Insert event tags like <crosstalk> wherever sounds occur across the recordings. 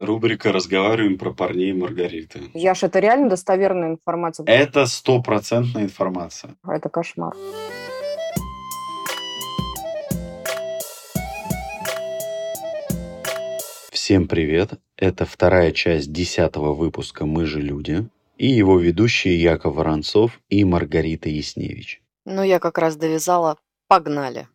Рубрика «Разговариваем про парней Маргариты». Яш, это реально достоверная информация? Это стопроцентная информация. Это кошмар. Всем привет! Это вторая часть десятого выпуска «Мы же люди» и его ведущие Яков Воронцов и Маргарита Ясневич. Ну, я как раз довязала. Погнали.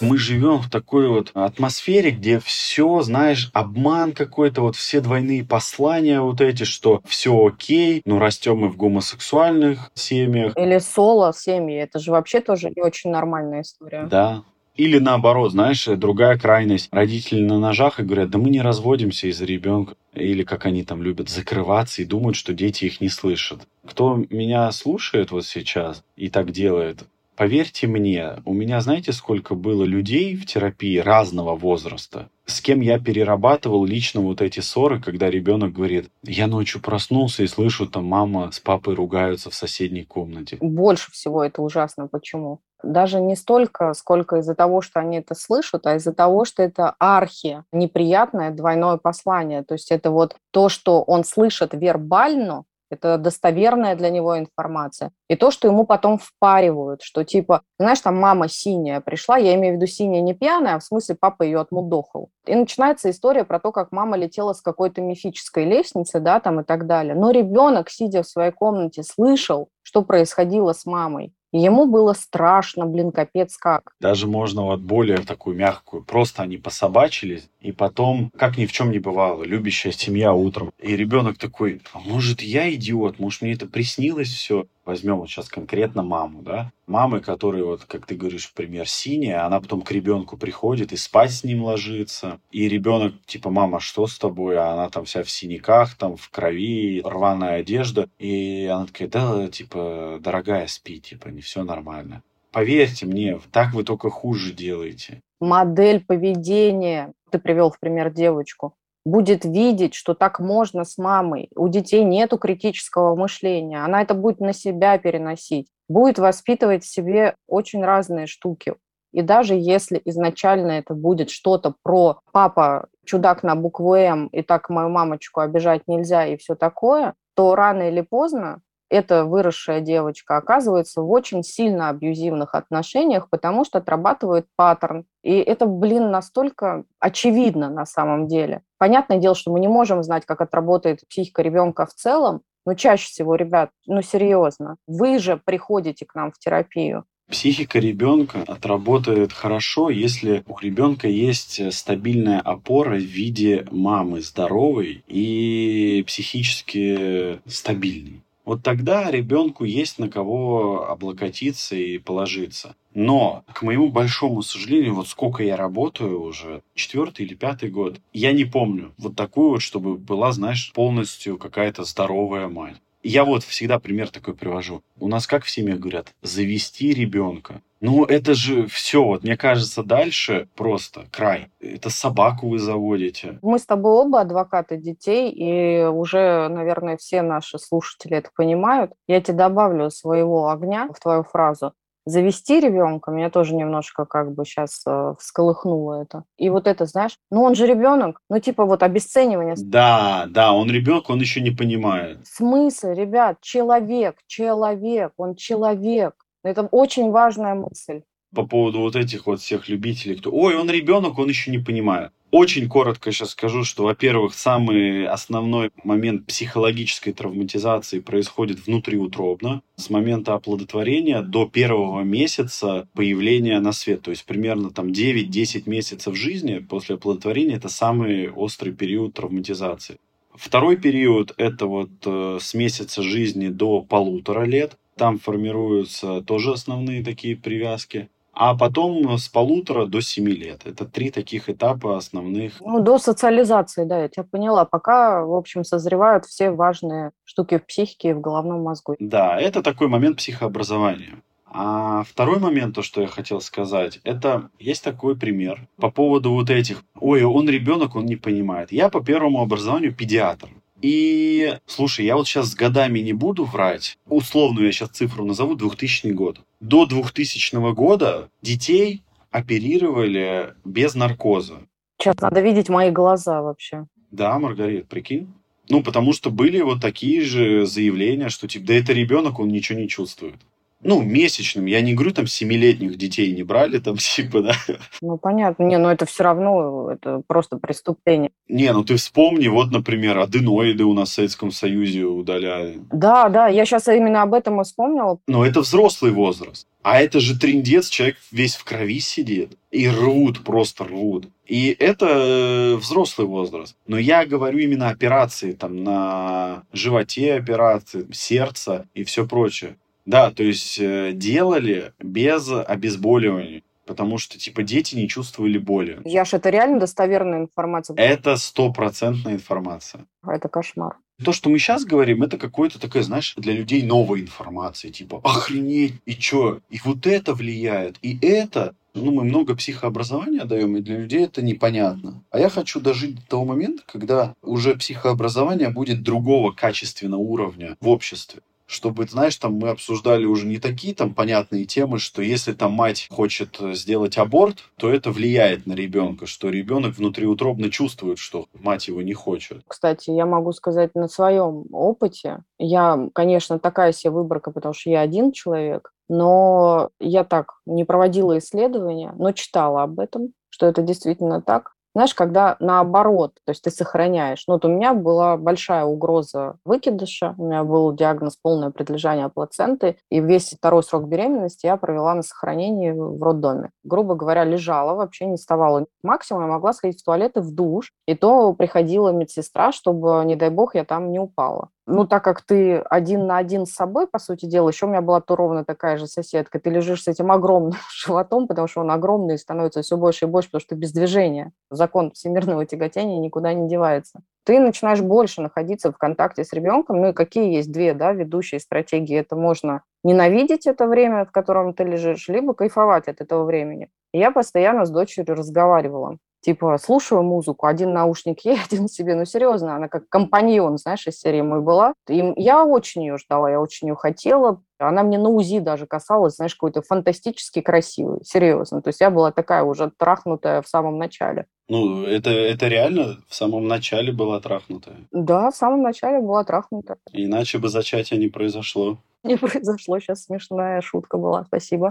Мы живем в такой вот атмосфере, где все, знаешь, обман какой-то, вот все двойные послания вот эти, что все окей, ну растем мы в гомосексуальных семьях. Или соло семьи, это же вообще тоже не очень нормальная история. Да, или наоборот, знаешь, другая крайность. Родители на ножах и говорят, да мы не разводимся из-за ребенка. Или как они там любят закрываться и думают, что дети их не слышат. Кто меня слушает вот сейчас и так делает, Поверьте мне, у меня знаете, сколько было людей в терапии разного возраста, с кем я перерабатывал лично вот эти ссоры, когда ребенок говорит, я ночью проснулся и слышу, там мама с папой ругаются в соседней комнате. Больше всего это ужасно. Почему? Даже не столько, сколько из-за того, что они это слышат, а из-за того, что это архи, неприятное двойное послание. То есть это вот то, что он слышит вербально, это достоверная для него информация. И то, что ему потом впаривают, что типа, знаешь, там мама синяя пришла, я имею в виду синяя не пьяная, а в смысле папа ее отмудохал. И начинается история про то, как мама летела с какой-то мифической лестницы, да, там и так далее. Но ребенок, сидя в своей комнате, слышал, что происходило с мамой. И ему было страшно, блин, капец как. Даже можно вот более такую мягкую. Просто они пособачились, и потом, как ни в чем не бывало, любящая семья утром. И ребенок такой, а может я идиот, может мне это приснилось все возьмем вот сейчас конкретно маму, да, мамы, которые вот, как ты говоришь, пример, синяя, она потом к ребенку приходит и спать с ним ложится, и ребенок, типа, мама, что с тобой? А она там вся в синяках, там в крови, рваная одежда, и она такая, да, типа, дорогая, спи, типа, не все нормально. Поверьте мне, так вы только хуже делаете. Модель поведения. Ты привел в пример девочку будет видеть, что так можно с мамой. У детей нету критического мышления. Она это будет на себя переносить. Будет воспитывать в себе очень разные штуки. И даже если изначально это будет что-то про папа чудак на букву М, и так мою мамочку обижать нельзя и все такое, то рано или поздно эта выросшая девочка оказывается в очень сильно абьюзивных отношениях, потому что отрабатывает паттерн. И это, блин, настолько очевидно на самом деле. Понятное дело, что мы не можем знать, как отработает психика ребенка в целом, но чаще всего, ребят, ну серьезно, вы же приходите к нам в терапию. Психика ребенка отработает хорошо, если у ребенка есть стабильная опора в виде мамы здоровой и психически стабильной вот тогда ребенку есть на кого облокотиться и положиться. Но, к моему большому сожалению, вот сколько я работаю уже, четвертый или пятый год, я не помню вот такую вот, чтобы была, знаешь, полностью какая-то здоровая мать. Я вот всегда пример такой привожу. У нас как в семье говорят, завести ребенка. Ну, это же все, вот мне кажется, дальше просто край. Это собаку вы заводите. Мы с тобой оба адвокаты детей, и уже, наверное, все наши слушатели это понимают. Я тебе добавлю своего огня в твою фразу завести ребенка, меня тоже немножко как бы сейчас э, всколыхнуло это. И вот это, знаешь, ну он же ребенок, ну типа вот обесценивание. Да, да, он ребенок, он еще не понимает. Смысл, ребят, человек, человек, он человек. Это очень важная мысль. По поводу вот этих вот всех любителей, кто, ой, он ребенок, он еще не понимает. Очень коротко сейчас скажу, что, во-первых, самый основной момент психологической травматизации происходит внутриутробно, с момента оплодотворения до первого месяца появления на свет. То есть примерно там 9-10 месяцев жизни после оплодотворения – это самый острый период травматизации. Второй период – это вот э, с месяца жизни до полутора лет. Там формируются тоже основные такие привязки. А потом с полутора до семи лет. Это три таких этапа основных. Ну, до социализации, да, я тебя поняла. Пока, в общем, созревают все важные штуки в психике и в головном мозгу. Да, это такой момент психообразования. А второй момент, то, что я хотел сказать, это есть такой пример по поводу вот этих. Ой, он ребенок, он не понимает. Я по первому образованию педиатр. И, слушай, я вот сейчас с годами не буду врать. Условную я сейчас цифру назову, 2000 год. До 2000 года детей оперировали без наркоза. Сейчас надо видеть мои глаза вообще. Да, Маргарит, прикинь. Ну, потому что были вот такие же заявления, что типа, да это ребенок, он ничего не чувствует ну, месячным. Я не говорю, там, семилетних детей не брали, там, <laughs> типа, да. Ну, понятно. Не, но это все равно, это просто преступление. Не, ну ты вспомни, вот, например, аденоиды у нас в Советском Союзе удаляли. Да, да, я сейчас именно об этом и вспомнила. Но это взрослый возраст. А это же трендец, человек весь в крови сидит. И рвут, просто рвут. И это э, взрослый возраст. Но я говорю именно операции, там, на животе операции, сердце и все прочее. Да, то есть э, делали без обезболивания. Потому что, типа, дети не чувствовали боли. Яш, это реально достоверная информация? Это стопроцентная информация. Это кошмар. То, что мы сейчас говорим, это какое-то такая, знаешь, для людей новая информация. Типа, охренеть, и чё? И вот это влияет, и это. Ну, мы много психообразования даем, и для людей это непонятно. А я хочу дожить до того момента, когда уже психообразование будет другого качественного уровня в обществе чтобы, знаешь, там мы обсуждали уже не такие там понятные темы, что если там мать хочет э, сделать аборт, то это влияет на ребенка, что ребенок внутриутробно чувствует, что мать его не хочет. Кстати, я могу сказать на своем опыте, я, конечно, такая себе выборка, потому что я один человек, но я так не проводила исследования, но читала об этом, что это действительно так. Знаешь, когда наоборот, то есть ты сохраняешь. Ну, вот у меня была большая угроза выкидыша, у меня был диагноз полное предлежание плаценты, и весь второй срок беременности я провела на сохранении в роддоме. Грубо говоря, лежала, вообще не вставала. Максимум я могла сходить в туалет и в душ, и то приходила медсестра, чтобы, не дай бог, я там не упала ну, так как ты один на один с собой, по сути дела, еще у меня была то ровно такая же соседка, ты лежишь с этим огромным <laughs> животом, потому что он огромный и становится все больше и больше, потому что без движения. Закон всемирного тяготения никуда не девается. Ты начинаешь больше находиться в контакте с ребенком. Ну и какие есть две да, ведущие стратегии? Это можно ненавидеть это время, в котором ты лежишь, либо кайфовать от этого времени. И я постоянно с дочерью разговаривала типа, слушаю музыку, один наушник <laughs> ей, один себе, ну, серьезно, она как компаньон, знаешь, из серии «Мой» была. И я очень ее ждала, я очень ее хотела. Она мне на УЗИ даже касалась, знаешь, какой-то фантастически красивый, серьезно. То есть я была такая уже трахнутая в самом начале. Ну, это, это реально в самом начале была трахнутая? Да, в самом начале была трахнутая. Иначе бы зачатие не произошло. Не <laughs> произошло, сейчас смешная шутка была, спасибо.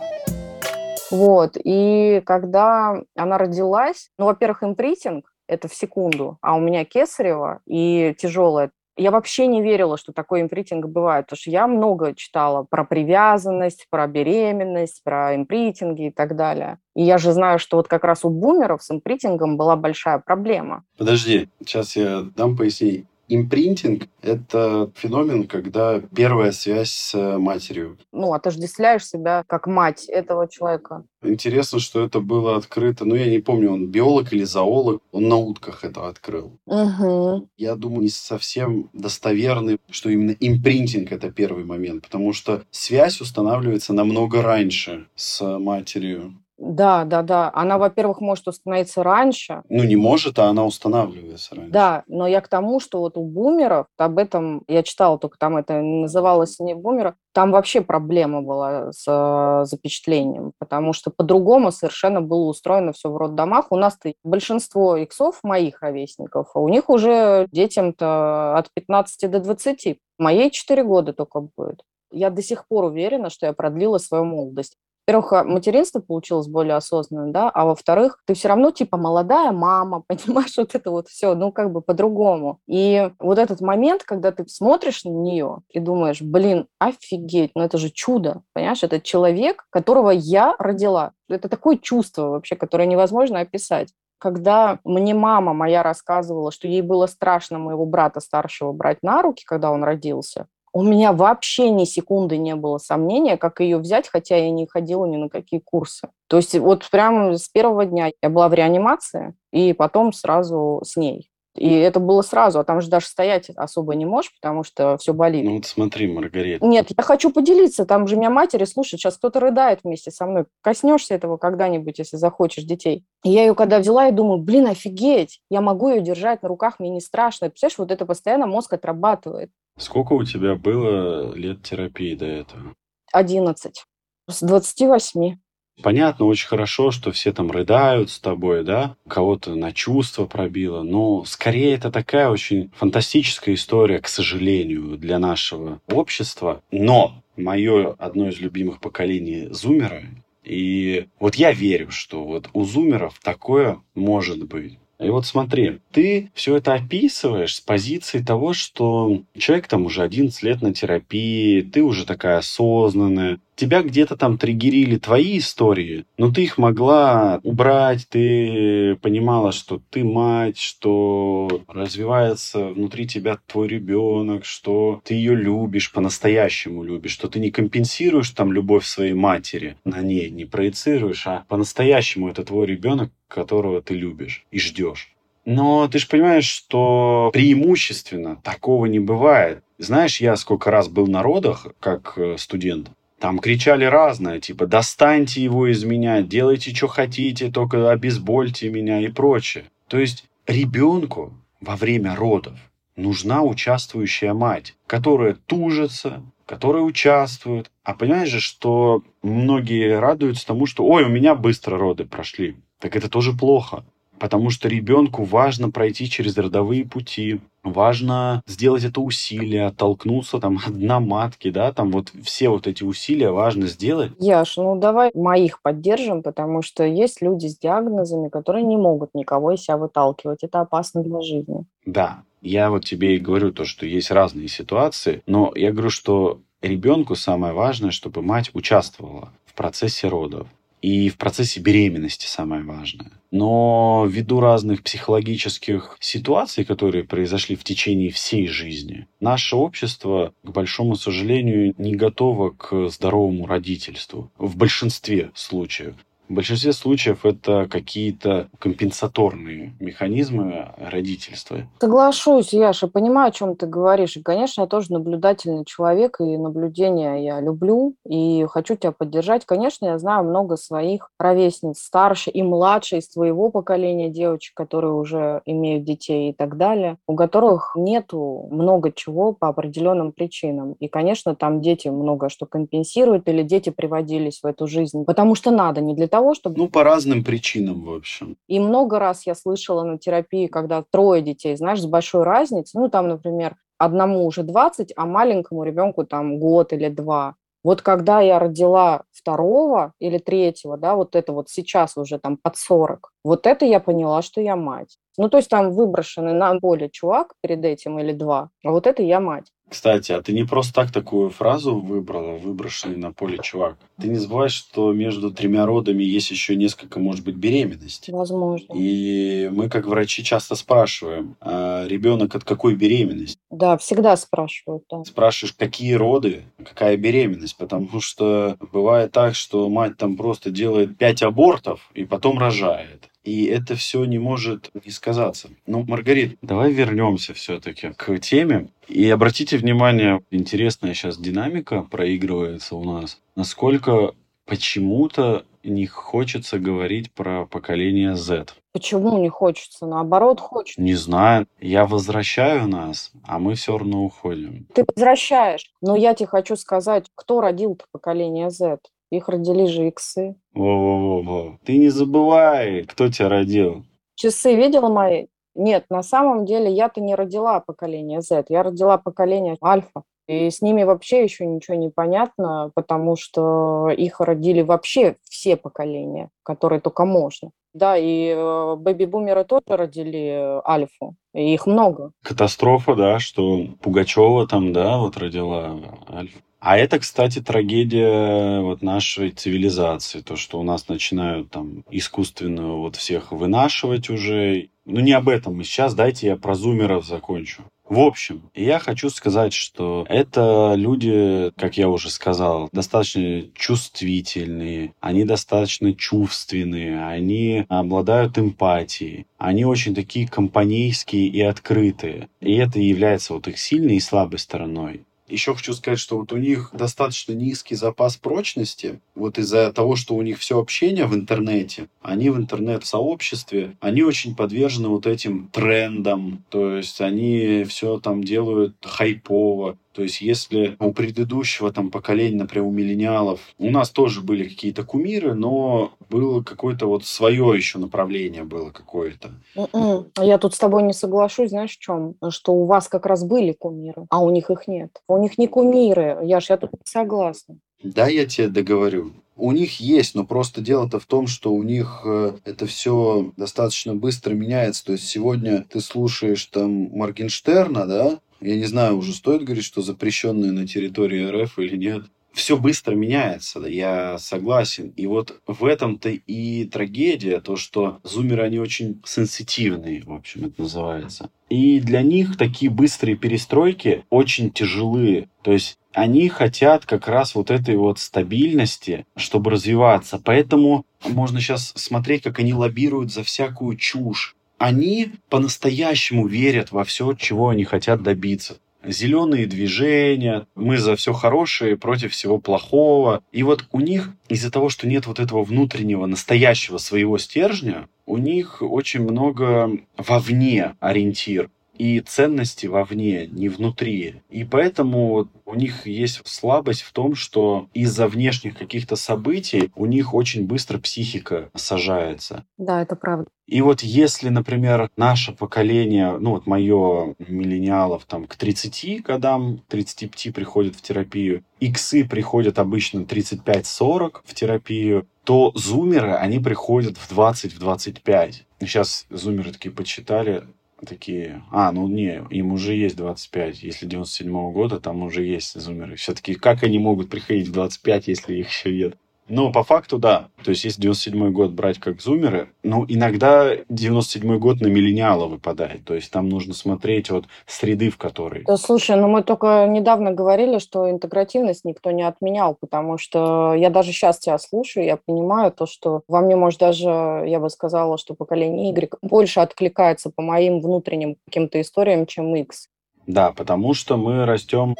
Вот. И когда она родилась, ну, во-первых, импритинг – это в секунду, а у меня кесарево и тяжелое. Я вообще не верила, что такой импритинг бывает, потому что я много читала про привязанность, про беременность, про импритинги и так далее. И я же знаю, что вот как раз у бумеров с импритингом была большая проблема. Подожди, сейчас я дам пояснение. Импринтинг – это феномен, когда первая связь с матерью. Ну, отождествляешь себя как мать этого человека. Интересно, что это было открыто. Ну, я не помню, он биолог или зоолог. Он на утках это открыл. Угу. Я думаю, не совсем достоверный, что именно импринтинг – это первый момент. Потому что связь устанавливается намного раньше с матерью. Да, да, да. Она, во-первых, может установиться раньше. Ну, не может, а она устанавливается раньше. Да, но я к тому, что вот у бумеров, об этом я читала, только там это называлось не бумеров, там вообще проблема была с э, запечатлением, потому что по-другому совершенно было устроено все в роддомах. У нас-то большинство иксов, моих ровесников, у них уже детям-то от 15 до 20. Моей 4 года только будет. Я до сих пор уверена, что я продлила свою молодость во-первых, а, материнство получилось более осознанно, да, а во-вторых, ты все равно типа молодая мама, <laughs> понимаешь, вот это вот все, ну как бы по-другому. И вот этот момент, когда ты смотришь на нее и думаешь, блин, офигеть, ну это же чудо, понимаешь, это человек, которого я родила. Это такое чувство вообще, которое невозможно описать когда мне мама моя рассказывала, что ей было страшно моего брата старшего брать на руки, когда он родился, у меня вообще ни секунды не было сомнения, как ее взять, хотя я не ходила ни на какие курсы. То есть вот прямо с первого дня я была в реанимации, и потом сразу с ней. И это было сразу, а там же даже стоять особо не можешь, потому что все болит. Ну вот смотри, Маргарита. Нет, я хочу поделиться, там же меня матери, слушай, сейчас кто-то рыдает вместе со мной, коснешься этого когда-нибудь, если захочешь детей. И я ее когда взяла, я думаю, блин, офигеть, я могу ее держать на руках, мне не страшно. Представляешь, вот это постоянно мозг отрабатывает. Сколько у тебя было лет терапии до этого? Одиннадцать. С двадцати восьми. Понятно, очень хорошо, что все там рыдают с тобой, да, кого-то на чувства пробило, но скорее это такая очень фантастическая история, к сожалению, для нашего общества. Но мое одно из любимых поколений зумеры, и вот я верю, что вот у зумеров такое может быть. И вот смотри, ты все это описываешь с позиции того, что человек там уже 11 лет на терапии, ты уже такая осознанная, тебя где-то там триггерили твои истории, но ты их могла убрать, ты понимала, что ты мать, что развивается внутри тебя твой ребенок, что ты ее любишь, по-настоящему любишь, что ты не компенсируешь там любовь своей матери на ней, не проецируешь, а по-настоящему это твой ребенок, которого ты любишь и ждешь. Но ты же понимаешь, что преимущественно такого не бывает. Знаешь, я сколько раз был на родах, как э, студент, там кричали разное, типа «достаньте его из меня, делайте, что хотите, только обезбольте меня» и прочее. То есть ребенку во время родов нужна участвующая мать, которая тужится, которая участвует. А понимаешь же, что многие радуются тому, что «ой, у меня быстро роды прошли». Так это тоже плохо. Потому что ребенку важно пройти через родовые пути, важно сделать это усилие, оттолкнуться там <laughs> от дна матки, да, там вот все вот эти усилия важно сделать. Яш, ну давай моих поддержим, потому что есть люди с диагнозами, которые не могут никого из себя выталкивать. Это опасно для жизни. Да, я вот тебе и говорю то, что есть разные ситуации, но я говорю, что ребенку самое важное, чтобы мать участвовала в процессе родов и в процессе беременности самое важное. Но ввиду разных психологических ситуаций, которые произошли в течение всей жизни, наше общество, к большому сожалению, не готово к здоровому родительству в большинстве случаев. В большинстве случаев это какие-то компенсаторные механизмы родительства. Соглашусь, Яша, понимаю, о чем ты говоришь. И, конечно, я тоже наблюдательный человек, и наблюдения я люблю, и хочу тебя поддержать. Конечно, я знаю много своих ровесниц, старше и младше из твоего поколения девочек, которые уже имеют детей и так далее, у которых нету много чего по определенным причинам. И, конечно, там дети много что компенсируют, или дети приводились в эту жизнь, потому что надо, не для того, того, чтобы... Ну, по разным причинам, в общем. И много раз я слышала на терапии, когда трое детей, знаешь, с большой разницей, ну, там, например, одному уже 20, а маленькому ребенку там год или два. Вот когда я родила второго или третьего, да, вот это вот сейчас уже там под 40, вот это я поняла, что я мать. Ну, то есть там выброшенный на поле чувак перед этим или два, а вот это я мать. Кстати, а ты не просто так такую фразу выбрала, выброшенный на поле чувак. Ты не забывай, что между тремя родами есть еще несколько, может быть, беременностей. Возможно. И мы, как врачи, часто спрашиваем, а ребенок от какой беременности? Да, всегда спрашивают. Да. Спрашиваешь, какие роды, какая беременность, потому что бывает так, что мать там просто делает пять абортов и потом рожает и это все не может не сказаться. Ну, Маргарит, давай вернемся все-таки к теме. И обратите внимание, интересная сейчас динамика проигрывается у нас. Насколько почему-то не хочется говорить про поколение Z. Почему не хочется? Наоборот, хочется. Не знаю. Я возвращаю нас, а мы все равно уходим. Ты возвращаешь. Но я тебе хочу сказать, кто родил-то поколение Z? Их родили же иксы. Во-во-во. Ты не забывай, кто тебя родил. Часы видела мои? Нет, на самом деле я-то не родила поколение Z, я родила поколение Альфа. И с ними вообще еще ничего не понятно, потому что их родили вообще все поколения, которые только можно. Да, и э, бэби-бумеры тоже родили Альфу, и их много. Катастрофа, да, что Пугачева там, да, вот родила Альфу. А это, кстати, трагедия вот нашей цивилизации, то, что у нас начинают там искусственно вот всех вынашивать уже. Ну, не об этом мы сейчас, дайте я про зумеров закончу. В общем, я хочу сказать, что это люди, как я уже сказал, достаточно чувствительные, они достаточно чувственные, они обладают эмпатией, они очень такие компанейские и открытые. И это является вот их сильной и слабой стороной. Еще хочу сказать, что вот у них достаточно низкий запас прочности, вот из-за того, что у них все общение в интернете, они в интернет-сообществе, они очень подвержены вот этим трендам, то есть они все там делают хайпово, То есть, если у предыдущего там поколения, например, у миллениалов, у нас тоже были какие-то кумиры, но было какое-то вот свое еще направление было какое-то. М-м. Я тут с тобой не соглашусь, знаешь, в чем? Что у вас как раз были кумиры, а у них их нет. У них не кумиры, Яш, я тут согласна. Да, я тебе договорю. У них есть, но просто дело-то в том, что у них э, это все достаточно быстро меняется. То есть сегодня ты слушаешь там Моргенштерна, да? Я не знаю, уже стоит говорить, что запрещенные на территории РФ или нет. Все быстро меняется, да, я согласен. И вот в этом-то и трагедия, то, что зумеры, они очень сенситивные, в общем, это называется. И для них такие быстрые перестройки очень тяжелые. То есть они хотят как раз вот этой вот стабильности, чтобы развиваться. Поэтому можно сейчас смотреть, как они лоббируют за всякую чушь. Они по-настоящему верят во все, чего они хотят добиться зеленые движения, мы за все хорошее против всего плохого. И вот у них из-за того, что нет вот этого внутреннего, настоящего своего стержня, у них очень много вовне ориентир и ценности вовне, не внутри. И поэтому у них есть слабость в том, что из-за внешних каких-то событий у них очень быстро психика сажается. Да, это правда. И вот если, например, наше поколение, ну вот мое миллениалов там к 30 годам, 35 приходят в терапию, иксы приходят обычно 35-40 в терапию, то зумеры, они приходят в 20-25. Сейчас зумеры такие почитали, такие, а, ну не, им уже есть 25, если 97 -го года, там уже есть зумеры. Все-таки как они могут приходить в 25, если их еще нет? Но по факту, да. То есть, если 97 год брать как зумеры, ну, иногда 97 год на миллениала выпадает. То есть, там нужно смотреть вот среды, в которой. Да, слушай, ну мы только недавно говорили, что интегративность никто не отменял, потому что я даже сейчас тебя слушаю, я понимаю то, что во мне, может, даже, я бы сказала, что поколение Y больше откликается по моим внутренним каким-то историям, чем X. Да, потому что мы растем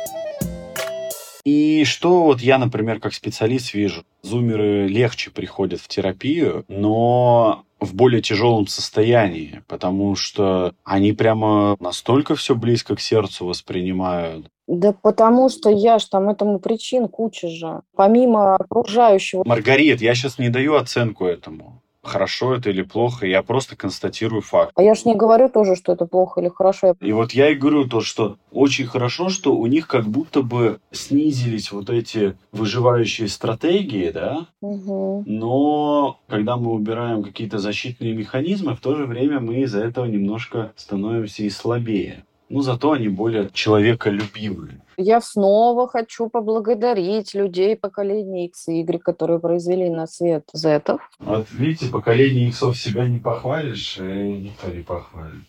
и что вот я, например, как специалист вижу? Зумеры легче приходят в терапию, но в более тяжелом состоянии, потому что они прямо настолько все близко к сердцу воспринимают. Да потому что я ж там этому причин куча же. Помимо окружающего. Маргарит, я сейчас не даю оценку этому хорошо это или плохо, я просто констатирую факт. А я ж не говорю тоже, что это плохо или хорошо. И вот я и говорю то, что очень хорошо, что у них как будто бы снизились вот эти выживающие стратегии, да, угу. но когда мы убираем какие-то защитные механизмы, в то же время мы из-за этого немножко становимся и слабее. Ну, зато они более человеколюбивые. Я снова хочу поблагодарить людей поколения X и Y, которые произвели на свет Зетов. Вот видите, поколение Иксов себя не похвалишь, и никто не похвалит.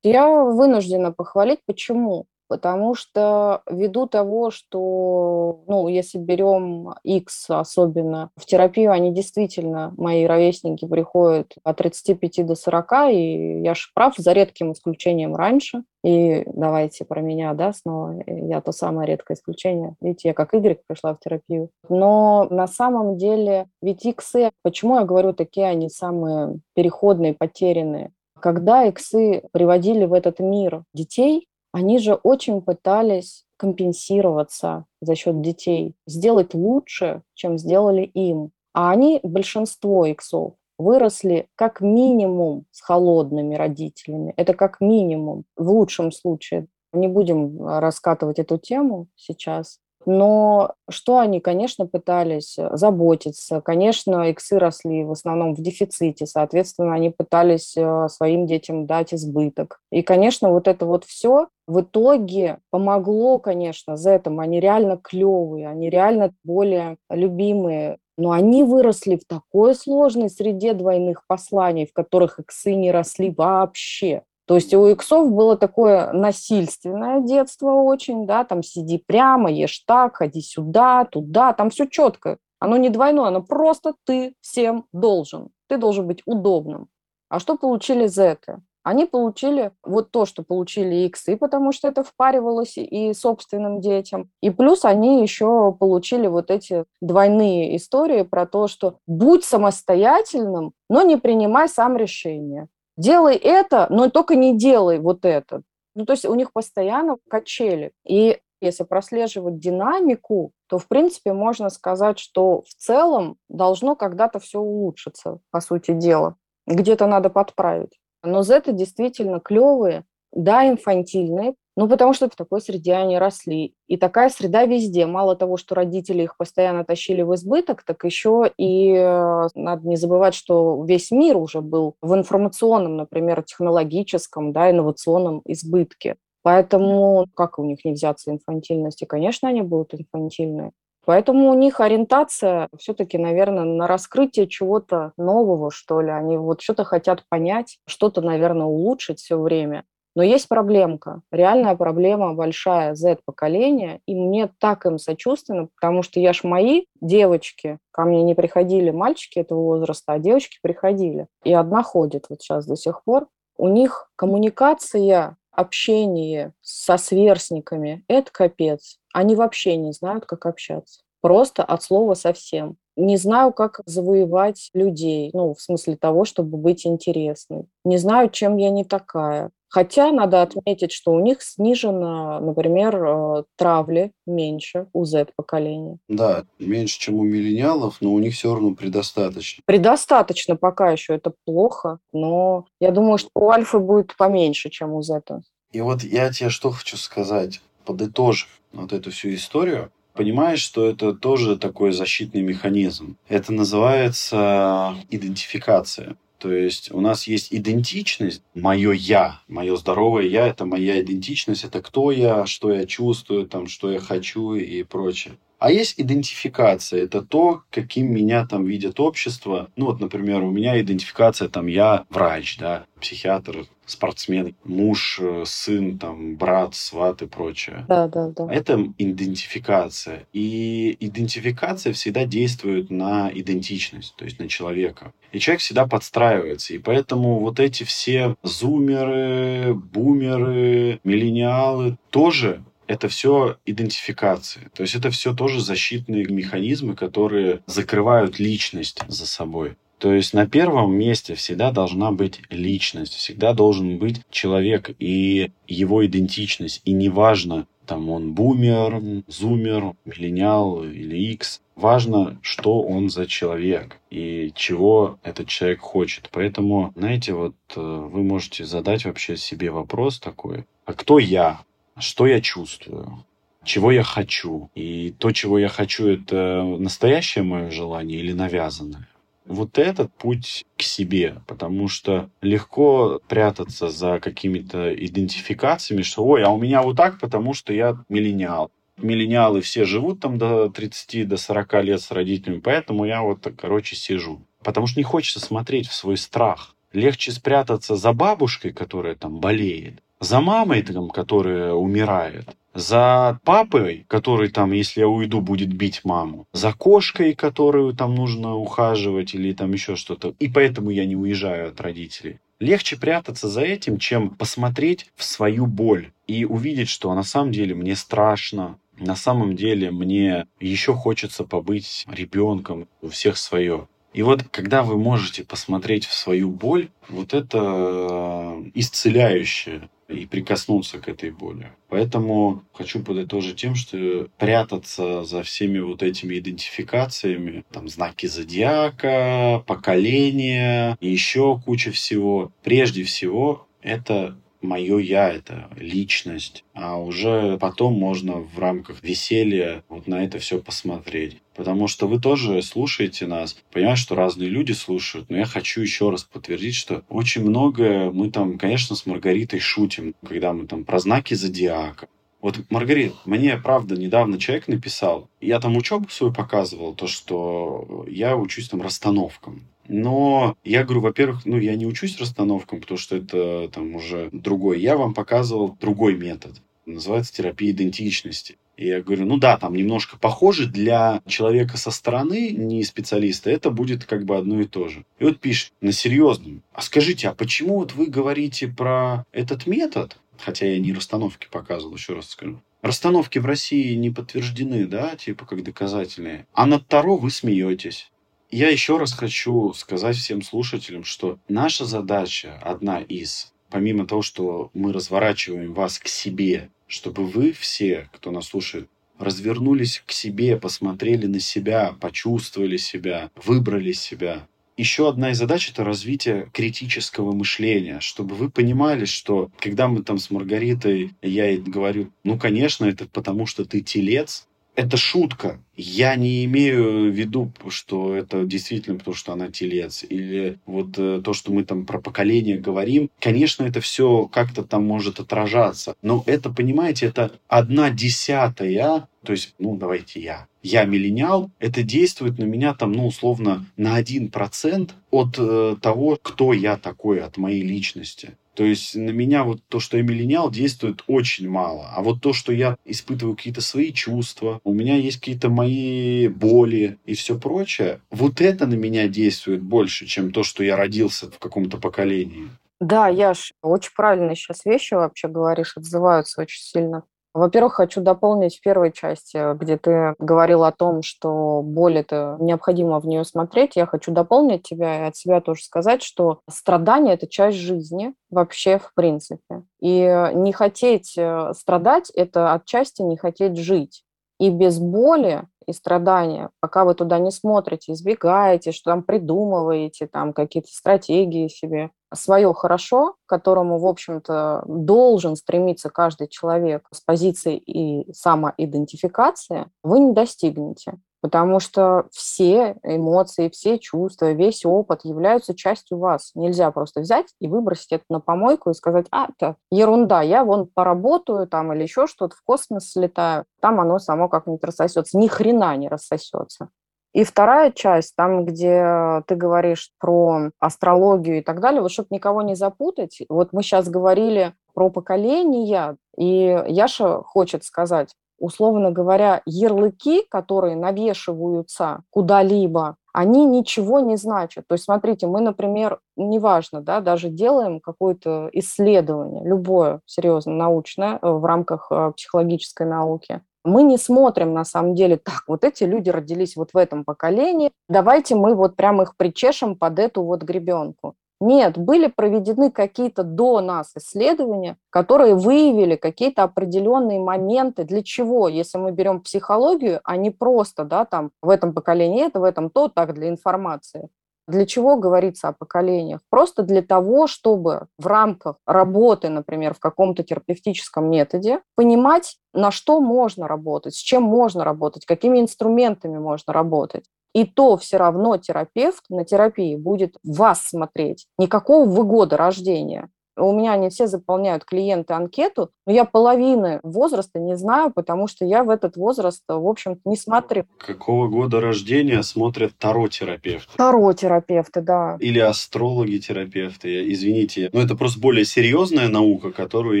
Я вынуждена похвалить. Почему? Потому что ввиду того, что, ну, если берем X особенно, в терапию они действительно, мои ровесники, приходят от 35 до 40, и я же прав, за редким исключением раньше. И давайте про меня, да, снова, я то самое редкое исключение. Видите, я как Y пришла в терапию. Но на самом деле, ведь иксы, почему я говорю, такие они самые переходные, потерянные? Когда иксы приводили в этот мир детей, они же очень пытались компенсироваться за счет детей, сделать лучше, чем сделали им. А они, большинство иксов, выросли как минимум с холодными родителями. Это как минимум, в лучшем случае. Не будем раскатывать эту тему сейчас. Но что они, конечно, пытались э, заботиться. Конечно, иксы росли в основном в дефиците, соответственно, они пытались э, своим детям дать избыток. И, конечно, вот это вот все в итоге помогло, конечно, за этим. Они реально клевые, они реально более любимые. Но они выросли в такой сложной среде двойных посланий, в которых иксы не росли вообще. То есть у иксов было такое насильственное детство очень, да, там сиди прямо, ешь так, ходи сюда, туда, там все четко. Оно не двойное, оно просто ты всем должен. Ты должен быть удобным. А что получили зеты? Они получили вот то, что получили иксы, потому что это впаривалось и собственным детям. И плюс они еще получили вот эти двойные истории про то, что будь самостоятельным, но не принимай сам решение делай это, но только не делай вот это. Ну, то есть у них постоянно качели. И Если прослеживать динамику, то, в принципе, можно сказать, что в целом должно когда-то все улучшиться, по сути дела. Где-то надо подправить. Но Z действительно клевые, да, инфантильные, ну, потому что в такой среде они росли. И такая среда везде. Мало того, что родители их постоянно тащили в избыток, так еще и э, надо не забывать, что весь мир уже был в информационном, например, технологическом, да, инновационном избытке. Поэтому как у них не взяться инфантильности? Конечно, они будут инфантильные. Поэтому у них ориентация все-таки, наверное, на раскрытие чего-то нового, что ли. Они вот что-то хотят понять, что-то, наверное, улучшить все время. Но есть проблемка, реальная проблема большая Z-поколения, и мне так им сочувственно, потому что я ж мои девочки, ко мне не приходили мальчики этого возраста, а девочки приходили. И одна ходит вот сейчас до сих пор. У них коммуникация общение со сверстниками – это капец. Они вообще не знают, как общаться. Просто от слова совсем. Не знаю, как завоевать людей, ну, в смысле того, чтобы быть интересной. Не знаю, чем я не такая. Хотя надо отметить, что у них снижено, например, э, травли меньше у Z-поколения. Да, меньше, чем у миллениалов, но у них все равно предостаточно. Предостаточно пока еще, это плохо, но я думаю, что у Альфы будет поменьше, чем у Z. И вот я тебе что хочу сказать, подытожив вот эту всю историю, понимаешь, что это тоже такой защитный механизм. Это называется идентификация. То есть у нас есть идентичность, мое я, мое здоровое я, это моя идентичность, это кто я, что я чувствую, там, что я хочу и прочее. А есть идентификация. Это то, каким меня там видят общество. Ну вот, например, у меня идентификация там я врач, да, психиатр, спортсмен, муж, сын, там, брат, сват и прочее. Да, да, да. Это идентификация. И идентификация всегда действует на идентичность, то есть на человека. И человек всегда подстраивается. И поэтому вот эти все зумеры, бумеры, миллениалы тоже это все идентификации. То есть это все тоже защитные механизмы, которые закрывают личность за собой. То есть на первом месте всегда должна быть личность, всегда должен быть человек и его идентичность. И неважно, там он бумер, зумер, миллениал или X. Важно, что он за человек и чего этот человек хочет. Поэтому, знаете, вот э, вы можете задать вообще себе вопрос такой, а кто я? Что я чувствую, чего я хочу. И то, чего я хочу, это настоящее мое желание или навязанное. Вот этот путь к себе, потому что легко прятаться за какими-то идентификациями, что ой, а у меня вот так, потому что я миллениал. Миллениалы все живут там до 30, до 40 лет с родителями, поэтому я вот, короче, сижу. Потому что не хочется смотреть в свой страх. Легче спрятаться за бабушкой, которая там болеет, за мамой, там, которая умирает, за папой, который там, если я уйду, будет бить маму, за кошкой, которую там нужно ухаживать или там еще что-то. И поэтому я не уезжаю от родителей. Легче прятаться за этим, чем посмотреть в свою боль и увидеть, что на самом деле мне страшно, на самом деле мне еще хочется побыть ребенком, у всех свое. И вот когда вы можете посмотреть в свою боль, вот это исцеляющее и прикоснуться к этой боли. Поэтому хочу подытожить тем, что прятаться за всеми вот этими идентификациями, там знаки зодиака, поколения еще куча всего, прежде всего это мое я, это личность. А уже потом можно в рамках веселья вот на это все посмотреть. Потому что вы тоже слушаете нас. Понимаю, что разные люди слушают, но я хочу еще раз подтвердить, что очень многое мы там, конечно, с Маргаритой шутим, когда мы там про знаки зодиака, вот, Маргарит, мне, правда, недавно человек написал, я там учебу свою показывал, то, что я учусь там расстановкам. Но я говорю, во-первых, ну, я не учусь расстановкам, потому что это там уже другой. Я вам показывал другой метод. Называется терапия идентичности. И я говорю, ну да, там немножко похоже для человека со стороны, не специалиста, это будет как бы одно и то же. И вот пишет, на серьезном, а скажите, а почему вот вы говорите про этот метод, хотя я не расстановки показывал, еще раз скажу. Расстановки в России не подтверждены, да, типа как доказательные. А над Таро вы смеетесь. Я еще раз хочу сказать всем слушателям, что наша задача одна из, помимо того, что мы разворачиваем вас к себе чтобы вы все, кто нас слушает, развернулись к себе, посмотрели на себя, почувствовали себя, выбрали себя. Еще одна из задач – это развитие критического мышления, чтобы вы понимали, что когда мы там с Маргаритой, я ей говорю, ну, конечно, это потому, что ты телец, это шутка. Я не имею в виду, что это действительно потому, что она телец. Или вот э, то, что мы там про поколение говорим. Конечно, это все как-то там может отражаться. Но это, понимаете, это одна десятая, то есть, ну, давайте я. Я миллениал, это действует на меня там, ну, условно, на один процент от э, того, кто я такой, от моей личности. То есть на меня вот то, что я миллениал, действует очень мало. А вот то, что я испытываю какие-то свои чувства, у меня есть какие-то мои боли и все прочее, вот это на меня действует больше, чем то, что я родился в каком-то поколении. Да, Яш, очень правильно сейчас вещи вообще говоришь, отзываются очень сильно. Во-первых, хочу дополнить в первой части, где ты говорил о том, что боль это необходимо в нее смотреть. Я хочу дополнить тебя и от себя тоже сказать, что страдание это часть жизни вообще в принципе. И не хотеть э, страдать это отчасти не хотеть жить. И без боли и страдания, пока вы туда не смотрите, избегаете, что там придумываете, там какие-то стратегии себе, свое хорошо, к которому, в общем-то, должен стремиться каждый человек с позиции и самоидентификации, вы не достигнете. Потому что все эмоции, все чувства, весь опыт являются частью вас. Нельзя просто взять и выбросить это на помойку и сказать, а, это ерунда, я вон поработаю там или еще что-то, в космос слетаю, там оно само как-нибудь рассосется. Ни хрена не рассосется. И вторая часть, там, где ты говоришь про астрологию и так далее, вот чтобы никого не запутать, вот мы сейчас говорили про поколения, и Яша хочет сказать, условно говоря, ярлыки, которые навешиваются куда-либо, они ничего не значат. То есть, смотрите, мы, например, неважно, да, даже делаем какое-то исследование, любое серьезно научное э, в рамках э, психологической науки, мы не смотрим на самом деле, так, вот эти люди родились вот в этом поколении, давайте мы вот прям их причешем под эту вот гребенку. Нет, были проведены какие-то до нас исследования, которые выявили какие-то определенные моменты. Для чего? Если мы берем психологию, а не просто, да, там, в этом поколении это, в этом то, так, для информации. Для чего говорится о поколениях? Просто для того, чтобы в рамках работы, например, в каком-то терапевтическом методе, понимать, на что можно работать, с чем можно работать, какими инструментами можно работать. И то все равно терапевт на терапии будет вас смотреть. Никакого вы года рождения. У меня они все заполняют клиенты анкету, но я половины возраста не знаю, потому что я в этот возраст, в общем-то, не смотрю. Какого года рождения смотрят таротерапевты? Таротерапевты, да. Или астрологи-терапевты, извините. Но это просто более серьезная наука, которую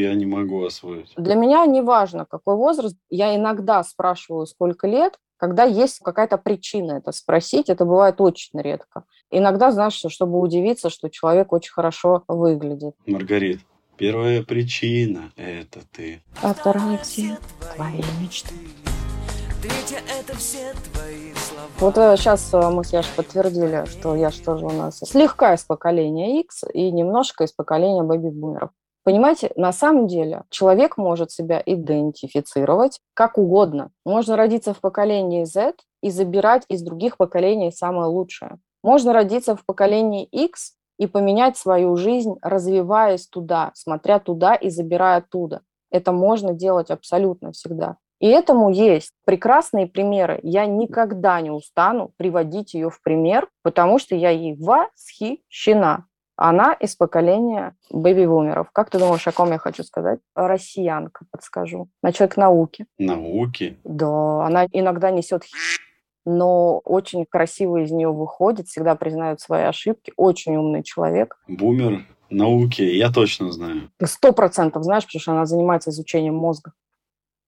я не могу освоить. Для меня не важно, какой возраст. Я иногда спрашиваю, сколько лет, когда есть какая-то причина это спросить, это бывает очень редко. Иногда, знаешь, чтобы удивиться, что человек очень хорошо выглядит. Маргарит, первая причина – это ты. А вторая – все твои мечты. Третья – это все твои слова. Вот сейчас э, э, мы с Яш подтвердили, что Яш тоже у нас слегка из поколения X и немножко из поколения бэби-бумеров. Понимаете, на самом деле человек может себя идентифицировать как угодно. Можно родиться в поколении Z и забирать из других поколений самое лучшее. Можно родиться в поколении X и поменять свою жизнь, развиваясь туда, смотря туда и забирая оттуда. Это можно делать абсолютно всегда. И этому есть прекрасные примеры. Я никогда не устану приводить ее в пример, потому что я ей восхищена. Она из поколения бэби-бумеров. Как ты думаешь, о ком я хочу сказать? Россиянка, подскажу. На человек науки. Науки? Да, она иногда несет но очень красиво из нее выходит, всегда признает свои ошибки, очень умный человек. Бумер науки, я точно знаю. Сто процентов знаешь, потому что она занимается изучением мозга.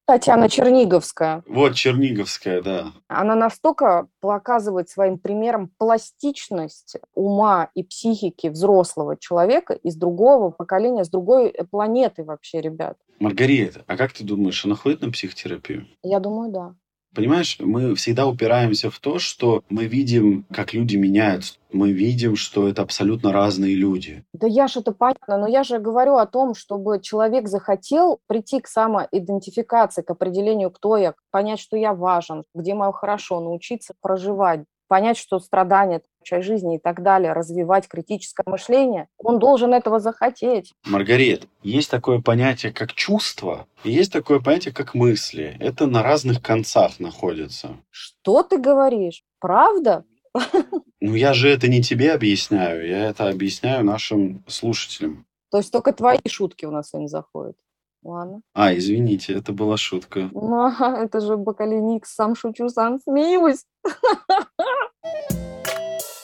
Татьяна Черниговская. Вот Черниговская, да. Она настолько показывает своим примером пластичность ума и психики взрослого человека из другого поколения, с другой планеты вообще, ребят. Маргарита, а как ты думаешь, она ходит на психотерапию? Я думаю, да. Понимаешь, мы всегда упираемся в то, что мы видим, как люди меняются. Мы видим, что это абсолютно разные люди. Да я же это понятно, но я же говорю о том, чтобы человек захотел прийти к самоидентификации, к определению, кто я, понять, что я важен, где мое хорошо, научиться проживать, понять, что страдание – часть жизни и так далее, развивать критическое мышление, он должен этого захотеть. Маргарет, есть такое понятие, как чувство, и есть такое понятие, как мысли. Это на разных концах находится. Что ты говоришь? Правда? Ну, я же это не тебе объясняю, я это объясняю нашим слушателям. То есть только твои шутки у нас сегодня заходят. Ладно. А, извините, это была шутка. <laughs> Ну, <laughs> это же Бакалиникс, сам шучу, сам смеюсь. <laughs>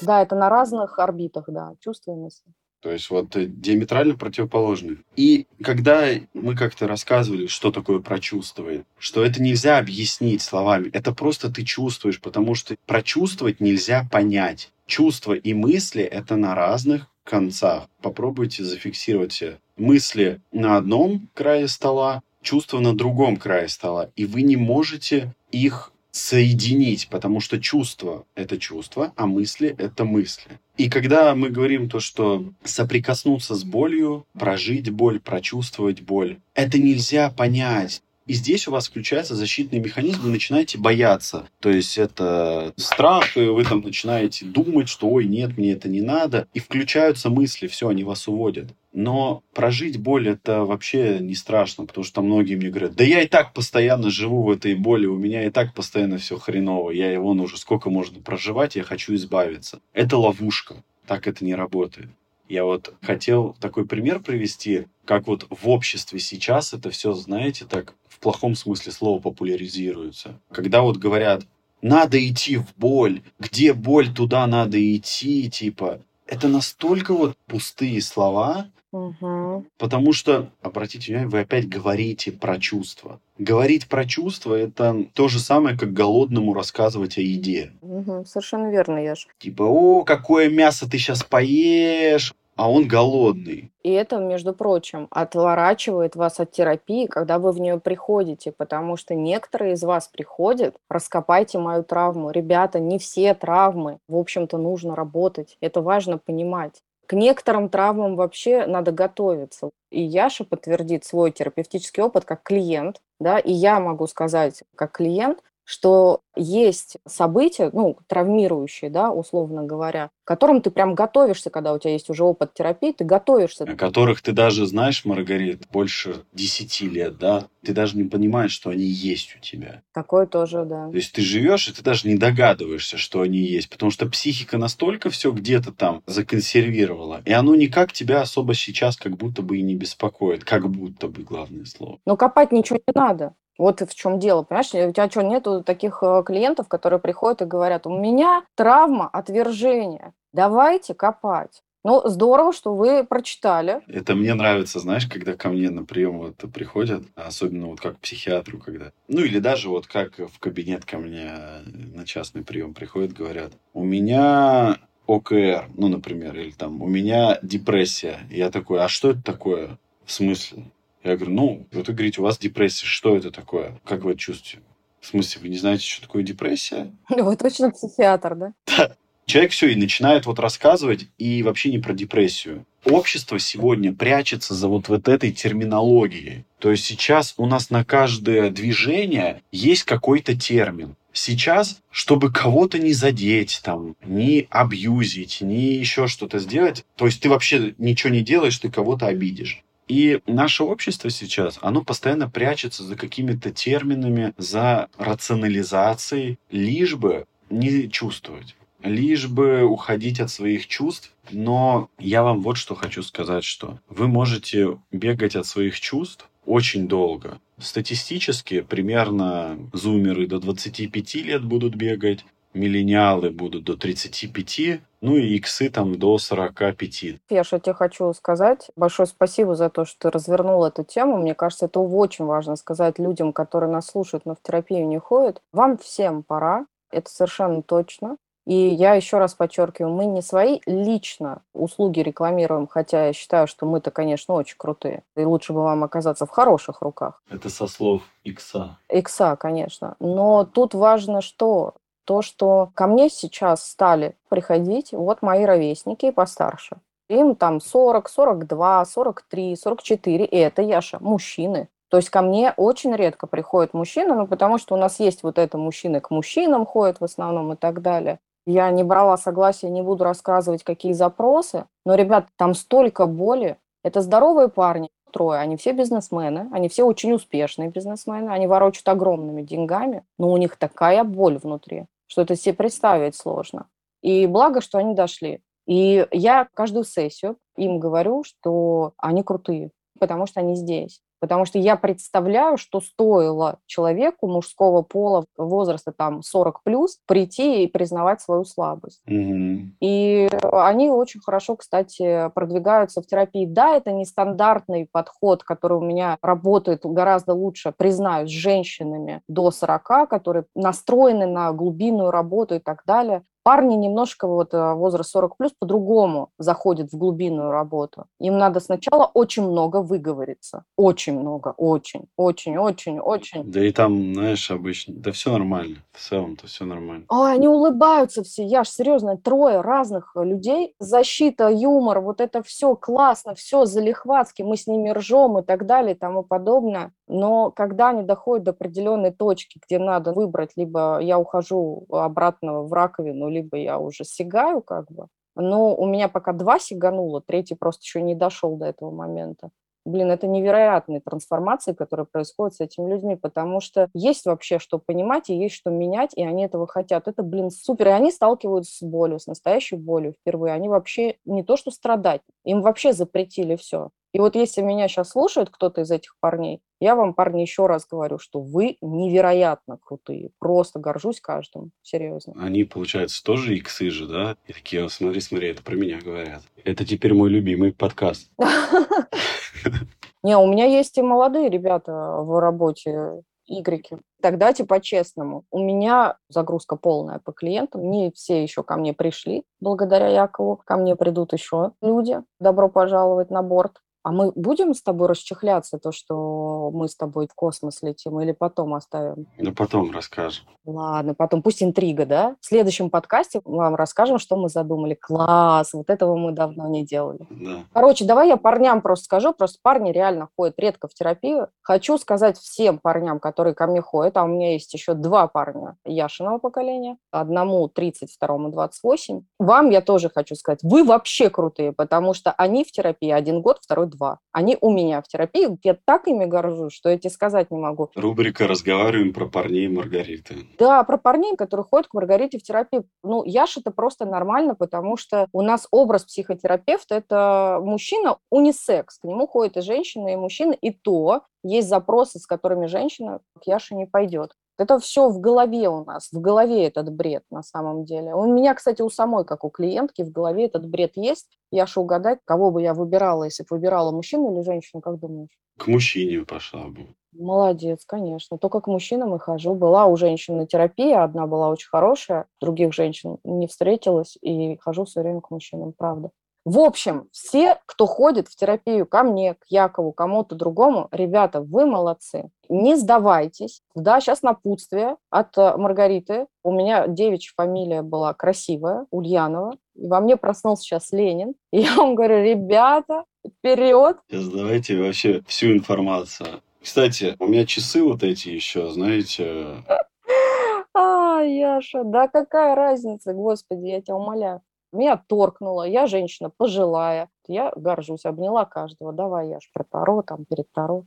Да, это на разных орбитах, да, мысли. То есть вот э, диаметрально противоположные. И когда мы как-то рассказывали, что такое прочувствовать, что это нельзя объяснить словами, это просто ты чувствуешь, потому что прочувствовать нельзя понять. Чувства и мысли – это на разных концах. Попробуйте зафиксировать мысли на одном крае стола, чувства на другом крае стола, и вы не можете их соединить, потому что чувство – это чувство, а мысли – это мысли. И когда мы говорим то, что соприкоснуться с болью, прожить боль, прочувствовать боль, это нельзя понять. И здесь у вас включается защитный механизм, вы начинаете бояться. То есть это страх, и вы там начинаете думать, что ой, нет, мне это не надо. И включаются мысли, все, они вас уводят. Но прожить боль это вообще не страшно, потому что многие мне говорят, да я и так постоянно живу в этой боли, у меня и так постоянно все хреново, я его уже сколько можно проживать, я хочу избавиться. Это ловушка, так это не работает. Я вот хотел такой пример привести, как вот в обществе сейчас это все, знаете, так в плохом смысле слова популяризируется. Когда вот говорят, надо идти в боль, где боль, туда надо идти, типа. Это настолько вот пустые слова, Угу. потому что, обратите внимание, вы опять говорите про чувства. Говорить про чувства – это то же самое, как голодному рассказывать о еде. Угу. Совершенно верно, Яш. Типа, о, какое мясо ты сейчас поешь, а он голодный. И это, между прочим, отворачивает вас от терапии, когда вы в нее приходите, потому что некоторые из вас приходят, раскопайте мою травму. Ребята, не все травмы, в общем-то, нужно работать. Это важно понимать. К некоторым травмам вообще надо готовиться. И Яша подтвердит свой терапевтический опыт как клиент, да, и я могу сказать как клиент, что есть события, ну, травмирующие, да, условно говоря, к которым ты прям готовишься, когда у тебя есть уже опыт терапии, ты готовишься. О которых ты даже знаешь, Маргарит, больше 10 лет, да? Ты даже не понимаешь, что они есть у тебя. Такое тоже, да. То есть ты живешь, и ты даже не догадываешься, что они есть, потому что психика настолько все где-то там законсервировала, и оно никак тебя особо сейчас как будто бы и не беспокоит, как будто бы главное слово. Но копать ничего не надо. Вот в чем дело, понимаешь? У тебя что, нету таких э, клиентов, которые приходят и говорят, у меня травма отвержения, давайте копать. Ну, здорово, что вы прочитали. Это мне нравится, знаешь, когда ко мне на прием вот приходят, особенно вот как к психиатру, когда... Ну, или даже вот как в кабинет ко мне на частный прием приходят, говорят, у меня ОКР, ну, например, или там, у меня депрессия. Я такой, а что это такое? В смысле? Я говорю, ну, вот вы говорите, у вас депрессия, что это такое? Как вы это чувствуете? В смысле, вы не знаете, что такое депрессия? <laughs> Вы точно психиатр, да? <laughs> Человек все и начинает вот рассказывать, и вообще не про депрессию. Общество сегодня прячется за вот, вот этой терминологией. То есть сейчас у нас на каждое движение есть какой-то термин. Сейчас, чтобы кого-то не задеть, там, не абьюзить, не еще что-то сделать, то есть ты вообще ничего не делаешь, ты кого-то обидишь. И наше общество сейчас, оно постоянно прячется за какими-то терминами, за рационализацией, лишь бы не чувствовать лишь бы уходить от своих чувств. Но я вам вот что хочу сказать, что вы можете бегать от своих чувств очень долго. Статистически примерно зумеры до 25 лет будут бегать, миллениалы будут до 35, ну и иксы там до 45. Я что тебе хочу сказать. Большое спасибо за то, что ты развернул эту тему. Мне кажется, это очень важно сказать людям, которые нас слушают, но в терапию не ходят. Вам всем пора, это совершенно точно. И я еще раз подчеркиваю, мы не свои лично услуги рекламируем, хотя я считаю, что мы-то, конечно, очень крутые. И лучше бы вам оказаться в хороших руках. Это со слов Икса. Икса, конечно. Но тут важно что? То, что ко мне сейчас стали приходить вот мои ровесники постарше. Им там 40, 42, 43, 44. И это, Яша, мужчины. То есть ко мне очень редко приходят мужчины, ну, потому что у нас есть вот это мужчины к мужчинам ходят в основном и так далее. Я не брала согласия, не буду рассказывать, какие запросы, но, ребят, там столько боли. Это здоровые парни, трое, они все бизнесмены, они все очень успешные бизнесмены, они ворочают огромными деньгами, но у них такая боль внутри, что это себе представить сложно. И благо, что они дошли. И я каждую сессию им говорю, что они крутые, потому что они здесь. Потому что я представляю, что стоило человеку мужского пола возраста там 40 плюс прийти и признавать свою слабость. Угу. И они очень хорошо, кстати, продвигаются в терапии. Да, это не стандартный подход, который у меня работает гораздо лучше, признаюсь, с женщинами до 40, которые настроены на глубинную работу и так далее парни немножко вот э, возраст 40 плюс по-другому заходят в глубинную работу. Им надо сначала очень много выговориться. Очень много, очень, очень, очень, очень. Да и там, знаешь, обычно, да все нормально. В целом-то все нормально. Ой, они улыбаются все. Я ж серьезно, трое разных людей. Защита, юмор, вот это все классно, все залихватски. Мы с ними ржем и так далее и тому подобное. Но когда они доходят до определенной точки, где надо выбрать, либо я ухожу обратно в раковину, либо я уже сигаю как бы, но у меня пока два сигануло, третий просто еще не дошел до этого момента. Блин, это невероятные трансформации, которые происходят с этими людьми, потому что есть вообще что понимать и есть что менять, и они этого хотят. Это, блин, супер. И они сталкиваются с болью, с настоящей болью впервые. Они вообще не то что страдать, им вообще запретили все. И вот если меня сейчас слушает кто-то из этих парней, я вам, парни, еще раз говорю, что вы невероятно крутые. Просто горжусь каждым, серьезно. Они, получается, тоже иксы же, да? И такие, «О, смотри, смотри, это про меня говорят. Это теперь мой любимый подкаст. <laughs> Не, у меня есть и молодые ребята в работе, игреки. Тогда, типа, по-честному, у меня загрузка полная по клиентам, не все еще ко мне пришли, благодаря Якову, ко мне придут еще люди, добро пожаловать на борт. А мы будем с тобой расчехляться, то, что мы с тобой в космос летим, или потом оставим? Да потом расскажем. Ладно, потом пусть интрига, да? В следующем подкасте вам расскажем, что мы задумали. Класс, вот этого мы давно не делали. Да. Короче, давай я парням просто скажу, просто парни реально ходят редко в терапию. Хочу сказать всем парням, которые ко мне ходят, а у меня есть еще два парня Яшиного поколения, одному 30, второму 28. Вам я тоже хочу сказать, вы вообще крутые, потому что они в терапии один год, второй два. Они у меня в терапии, я так ими горжусь, что я тебе сказать не могу. Рубрика «Разговариваем про парней Маргариты». Да, про парней, которые ходят к Маргарите в терапию. Ну, Яша это просто нормально, потому что у нас образ психотерапевта – это мужчина унисекс. К нему ходят и женщины, и мужчины, и то есть запросы, с которыми женщина к Яше не пойдет. Это все в голове у нас, в голове этот бред на самом деле. У меня, кстати, у самой, как у клиентки, в голове этот бред есть. Яша, угадать, кого бы я выбирала, если бы выбирала мужчину или женщину, как думаешь? К мужчине пошла бы. Молодец, конечно. Только к мужчинам и хожу. Была у женщин на терапии, одна была очень хорошая, других женщин не встретилась, и хожу все время к мужчинам, правда. В общем, все, кто ходит в терапию ко мне, к Якову, кому-то другому, ребята, вы молодцы. Не сдавайтесь. Да, сейчас напутствие от э, Маргариты. У меня девичья фамилия была красивая, Ульянова. И во мне проснулся сейчас Ленин. <laughs> И я вам говорю, ребята, вперед! Сейчас давайте вообще всю информацию. Кстати, у меня часы вот эти еще, знаете, <laughs> А, Яша, да какая разница, господи, я тебя умоляю. Меня торкнуло, я женщина пожилая, я горжусь, обняла каждого. Давай, Яш, про Таро, там, перед Таро.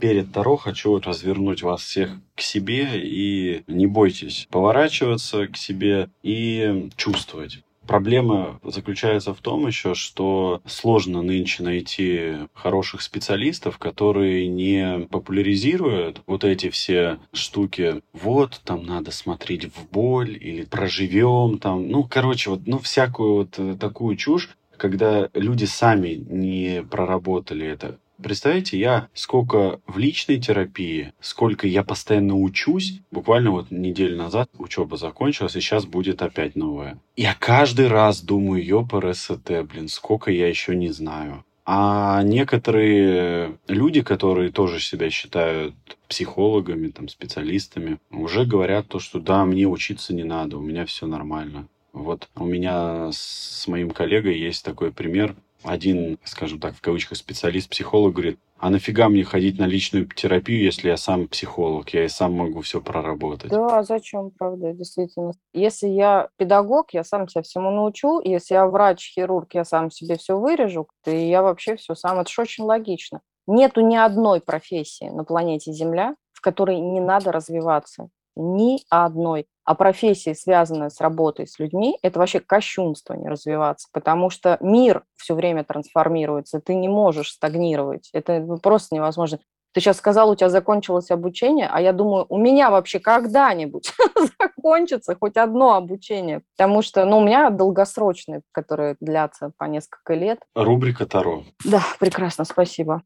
перед Таро хочу развернуть вас всех к себе и не бойтесь поворачиваться к себе и чувствовать. Проблема заключается в том еще, что сложно нынче найти хороших специалистов, которые не популяризируют вот эти все штуки. Вот, там надо смотреть в боль или проживем там. Ну, короче, вот, ну, всякую вот э, такую чушь, когда люди сами не проработали это. Представляете, я сколько в личной терапии, сколько я постоянно учусь. Буквально вот неделю назад учеба закончилась, и сейчас будет опять новая. Я каждый раз думаю, ёпар СТ, блин, сколько я еще не знаю. А некоторые люди, которые тоже себя считают психологами, там, специалистами, уже говорят то, что да, мне учиться не надо, у меня все нормально. Вот у меня с моим коллегой есть такой пример. Один, скажем так, в кавычках специалист-психолог говорит, а нафига мне ходить на личную терапию, если я сам психолог, я и сам могу все проработать? Да, а зачем, правда, действительно. Если я педагог, я сам себя всему научу. Если я врач, хирург, я сам себе все вырежу, то я вообще все сам. Это же очень логично. Нету ни одной профессии на планете Земля, в которой не надо развиваться. Ни одной. А профессии, связанные с работой с людьми, это вообще кощунство не развиваться, потому что мир все время трансформируется, ты не можешь стагнировать, это просто невозможно. Ты сейчас сказал, у тебя закончилось обучение, а я думаю, у меня вообще когда-нибудь <laughs> закончится хоть одно обучение, потому что, ну, у меня долгосрочные, которые длятся по несколько лет. Рубрика Таро. Да, прекрасно, спасибо.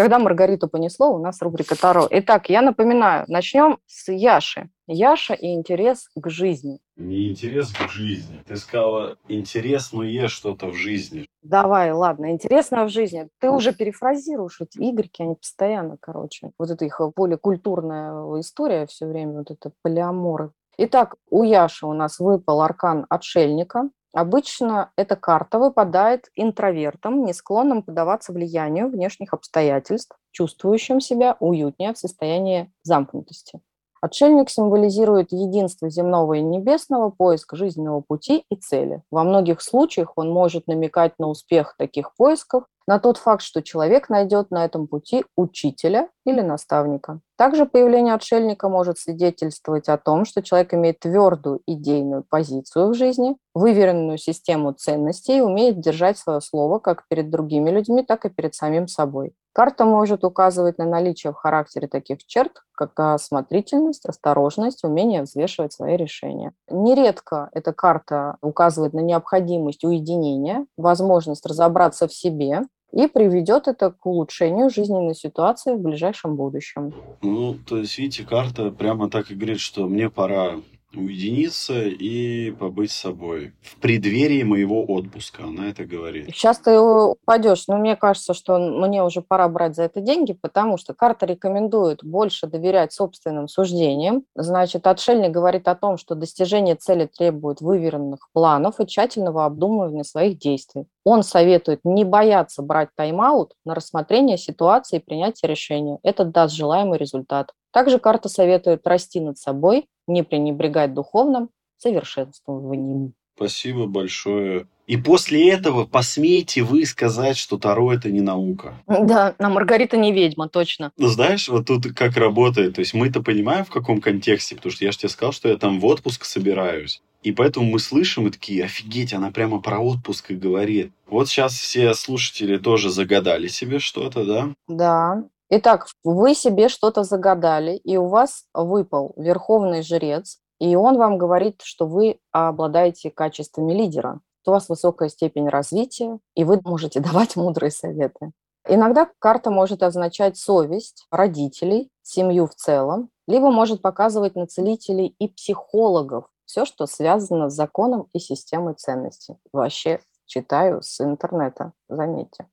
Когда Маргариту понесло, у нас рубрика Таро. Итак, я напоминаю, начнем с Яши. Яша и интерес к жизни. Не интерес к жизни. Ты сказала, интересное что-то в жизни. Давай, ладно, интересно в жизни. Ты уже перефразируешь эти игреки, они постоянно, короче. Вот это их поликультурная история все время, вот это полиаморы. Итак, у Яши у нас выпал аркан отшельника. Обычно эта карта выпадает интровертам, не склонным поддаваться влиянию внешних обстоятельств, чувствующим себя уютнее в состоянии замкнутости. Отшельник символизирует единство земного и небесного, поиск жизненного пути и цели. Во многих случаях он может намекать на успех таких поисков, на тот факт, что человек найдет на этом пути учителя или наставника. Также появление отшельника может свидетельствовать о том, что человек имеет твердую идейную позицию в жизни, выверенную систему ценностей и умеет держать свое слово как перед другими людьми, так и перед самим собой. Карта может указывать на наличие в характере таких черт, как осмотрительность, осторожность, умение взвешивать свои решения. Нередко эта карта указывает на необходимость уединения, возможность разобраться в себе, и приведет это к улучшению жизненной ситуации в ближайшем будущем. Ну, то есть, видите, карта прямо так и говорит, что мне пора уединиться и побыть собой. В преддверии моего отпуска, она это говорит. Сейчас ты упадешь, но мне кажется, что мне уже пора брать за это деньги, потому что карта рекомендует больше доверять собственным суждениям. Значит, отшельник говорит о том, что достижение цели требует выверенных планов и тщательного обдумывания своих действий. Он советует не бояться брать тайм-аут на рассмотрение ситуации и принятие решения. Это даст желаемый результат. Также карта советует расти над собой, не пренебрегать духовным совершенствованием. Спасибо большое. И после этого посмейте вы сказать, что Таро – это не наука. Да, а Маргарита не ведьма, точно. Ну, знаешь, вот тут как работает. То есть мы-то понимаем, в каком контексте, потому что я же тебе сказал, что я там в отпуск собираюсь. И поэтому мы слышим и такие, офигеть, она прямо про отпуск и говорит. Вот сейчас все слушатели тоже загадали себе что-то, да? Да. Итак, вы себе что-то загадали, и у вас выпал верховный жрец, и он вам говорит, что вы обладаете качествами лидера, у вас высокая степень развития, и вы можете <laughs> давать мудрые советы. Иногда карта может означать совесть родителей, семью в целом, либо может показывать на целителей и психологов, все, что связано с законом и системой ценностей. Вообще читаю с интернета, заметьте.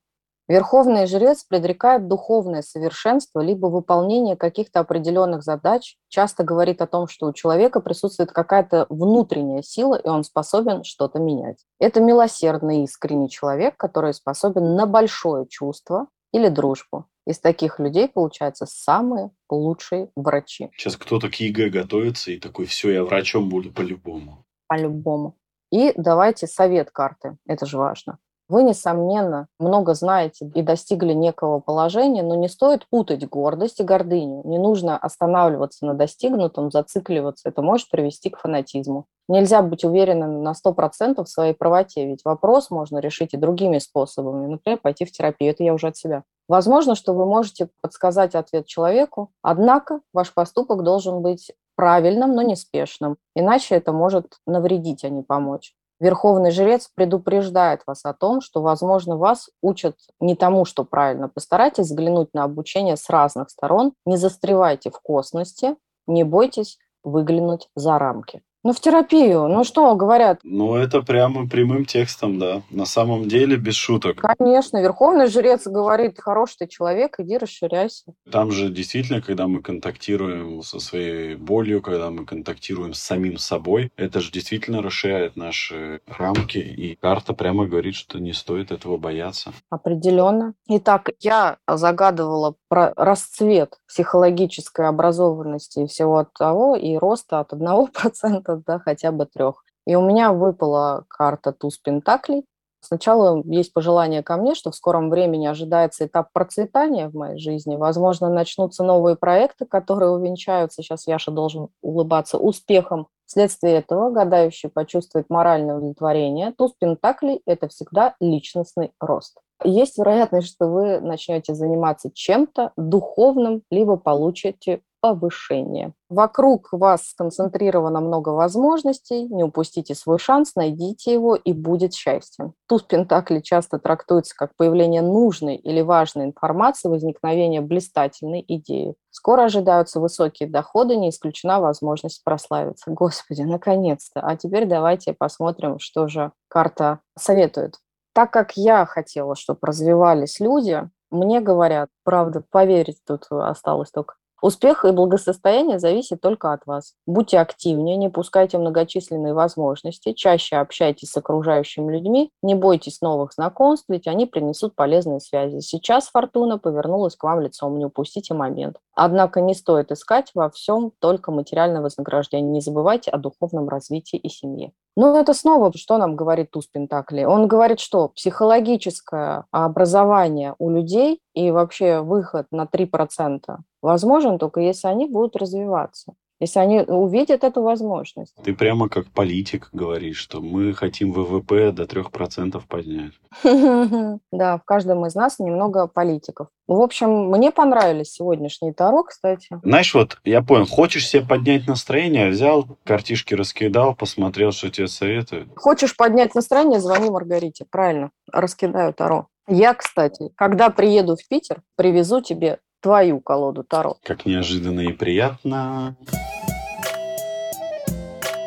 Верховный жрец предрекает духовное совершенство либо выполнение каких-то определенных задач, часто говорит о том, что у человека присутствует какая-то внутренняя сила, и он способен что-то менять. Это милосердный искренний человек, который способен на большое чувство или дружбу. Из таких людей получаются самые лучшие врачи. Сейчас кто-то к ЕГЭ готовится и такой, все, я врачом буду по-любому. По-любому. И давайте совет карты, это же важно. Вы, несомненно, много знаете и достигли некого положения, но не стоит путать гордость и гордыню. Не нужно останавливаться на достигнутом, зацикливаться. Это может привести к фанатизму. Нельзя быть уверенным на 100% в своей правоте, ведь вопрос можно решить и другими способами. Например, пойти в терапию. Это я уже от себя. Возможно, что вы можете подсказать ответ человеку, однако ваш поступок должен быть правильным, но неспешным, иначе это может навредить, а не помочь. Верховный жрец предупреждает вас о том, что, возможно, вас учат не тому, что правильно. Постарайтесь взглянуть на обучение с разных сторон, не застревайте в косности, не бойтесь выглянуть за рамки. Ну, в терапию. Ну, что говорят? Ну, это прямо прямым текстом, да. На самом деле, без шуток. Конечно, верховный жрец говорит, хороший ты человек, иди расширяйся. Там же действительно, когда мы контактируем со своей болью, когда мы контактируем с самим собой, это же действительно расширяет наши рамки. И карта прямо говорит, что не стоит этого бояться. Определенно. Итак, я загадывала про расцвет психологической образованности и всего того, и роста от 1% <laughs> да, хотя бы трех. И у меня выпала карта туз пентаклей. Сначала есть пожелание ко мне, что в скором времени ожидается этап процветания в моей жизни. Возможно, начнутся новые проекты, которые увенчаются. Сейчас Яша должен улыбаться успехом. Вследствие этого гадающий почувствует моральное удовлетворение. Туз пентаклей – это всегда личностный рост. Есть вероятность, что вы начнете заниматься чем-то духовным, либо получите повышение. Вокруг вас сконцентрировано много возможностей, не упустите свой шанс, найдите его, и будет счастье. Туз Пентакли часто трактуется как появление нужной или важной информации, возникновение блистательной идеи. Скоро ожидаются высокие доходы, не исключена возможность прославиться. Господи, наконец-то! А теперь давайте посмотрим, что же карта советует. Так как я хотела, чтобы развивались люди, мне говорят, правда, поверить тут осталось только Успех и благосостояние зависит только от вас. Будьте активнее, не пускайте многочисленные возможности, чаще общайтесь с окружающими людьми, не бойтесь новых знакомств, ведь они принесут полезные связи. Сейчас фортуна повернулась к вам лицом, не упустите момент. Однако не стоит искать во всем только материальное вознаграждение. Не забывайте о духовном развитии и семье. Ну, это снова, что нам говорит туз Пентакли? Он говорит, что психологическое образование у людей и вообще выход на 3% возможен только если они будут развиваться если они увидят эту возможность. Ты прямо как политик говоришь, что мы хотим ВВП до 3% поднять. <laughs> Да, в каждом из нас немного политиков. В общем, мне понравились сегодняшние Таро, кстати. Знаешь, вот я понял, хочешь себе поднять настроение, взял, картишки раскидал, посмотрел, что тебе советуют. Хочешь поднять настроение, звони Маргарите. Правильно, раскидаю Таро. Я, кстати, когда приеду в Питер, привезу тебе твою колоду Таро. Как неожиданно и приятно.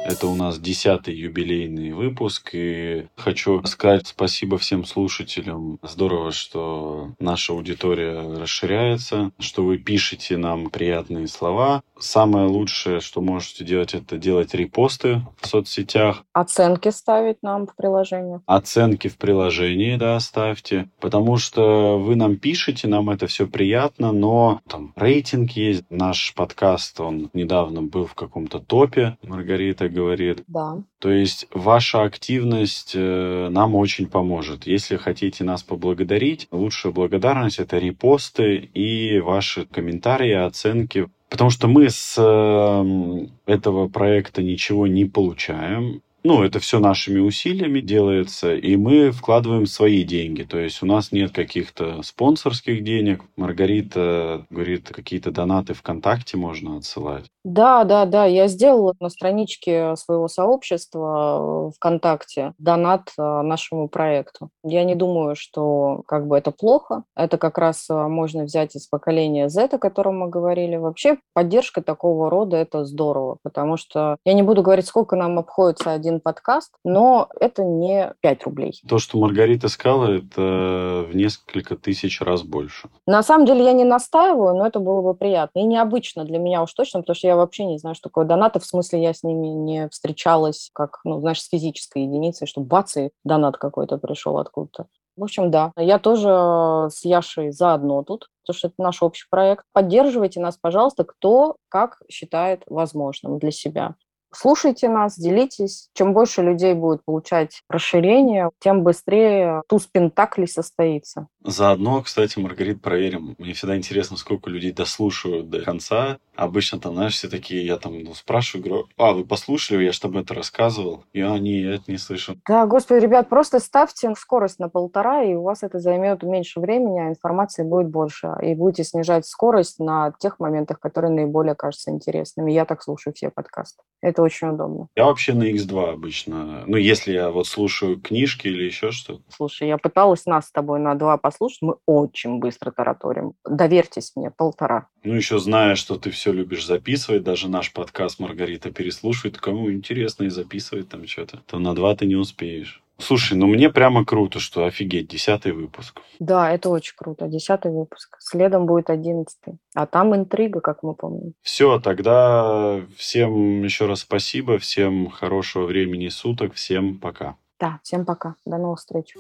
Это у нас десятый юбилейный выпуск, и хочу сказать спасибо всем слушателям. Здорово, что наша аудитория расширяется, что вы пишете нам приятные слова. Самое лучшее, что можете делать, это делать репосты в соцсетях. Оценки ставить нам в приложении. Оценки в приложении, да, ставьте. Потому что вы нам пишете, нам это все приятно, но там рейтинг есть. Наш подкаст, он недавно был в каком-то топе. Маргарита говорит. Да. То есть ваша активность э, нам очень поможет. Если хотите нас поблагодарить, лучшая благодарность это репосты и ваши комментарии, оценки. Потому что мы с э, этого проекта ничего не получаем. Ну, это все нашими усилиями делается, и мы вкладываем свои деньги. То есть у нас нет каких-то спонсорских денег. Маргарита говорит, какие-то донаты ВКонтакте можно отсылать. Да, да, да. Я сделала на страничке своего сообщества ВКонтакте донат э, нашему проекту. Я не думаю, что как бы это плохо. Это как раз э, можно взять из поколения Z, о котором мы говорили. Вообще поддержка такого рода – это здорово, потому что я не буду говорить, сколько нам обходится один подкаст, но это не 5 рублей. То, что Маргарита сказала, это в несколько тысяч раз больше. На самом деле я не настаиваю, но это было бы приятно. И необычно для меня уж точно, потому что я вообще не знаю, что такое донаты. В смысле, я с ними не встречалась, как, ну, знаешь, с физической единицей, что бац, и донат какой-то пришел откуда-то. В общем, да, я тоже с Яшей заодно тут, потому что это наш общий проект. Поддерживайте нас, пожалуйста, кто как считает возможным для себя. Слушайте нас, делитесь. Чем больше людей будет получать расширение, тем быстрее туз пентаклей состоится. Заодно, кстати, Маргарит, проверим. Мне всегда интересно, сколько людей дослушивают до конца. Обычно там, знаешь, все такие, я там ну, спрашиваю, говорю, а, вы послушали, я же там это рассказывал. Я не, я это не слышу. Да, господи, ребят, просто ставьте скорость на полтора, и у вас это займет меньше времени, а информации будет больше. И будете снижать скорость на тех моментах, которые наиболее кажутся интересными. Я так слушаю все подкасты. Это это очень удобно. Я вообще на X2 обычно. Ну, если я вот слушаю книжки или еще что-то. Слушай, я пыталась нас с тобой на два послушать, мы очень быстро тараторим. Доверьтесь мне, полтора. Ну, еще зная, что ты все любишь записывать, даже наш подкаст Маргарита переслушивает, кому интересно и записывает там что-то, то на два ты не успеешь. Слушай, ну мне прямо круто, что офигеть, десятый выпуск. Да, это очень круто. Десятый выпуск. Следом будет одиннадцатый. А там интрига, как мы помним. Все, тогда всем еще раз спасибо, всем хорошего времени суток, всем пока. Да, всем пока. До новых встреч.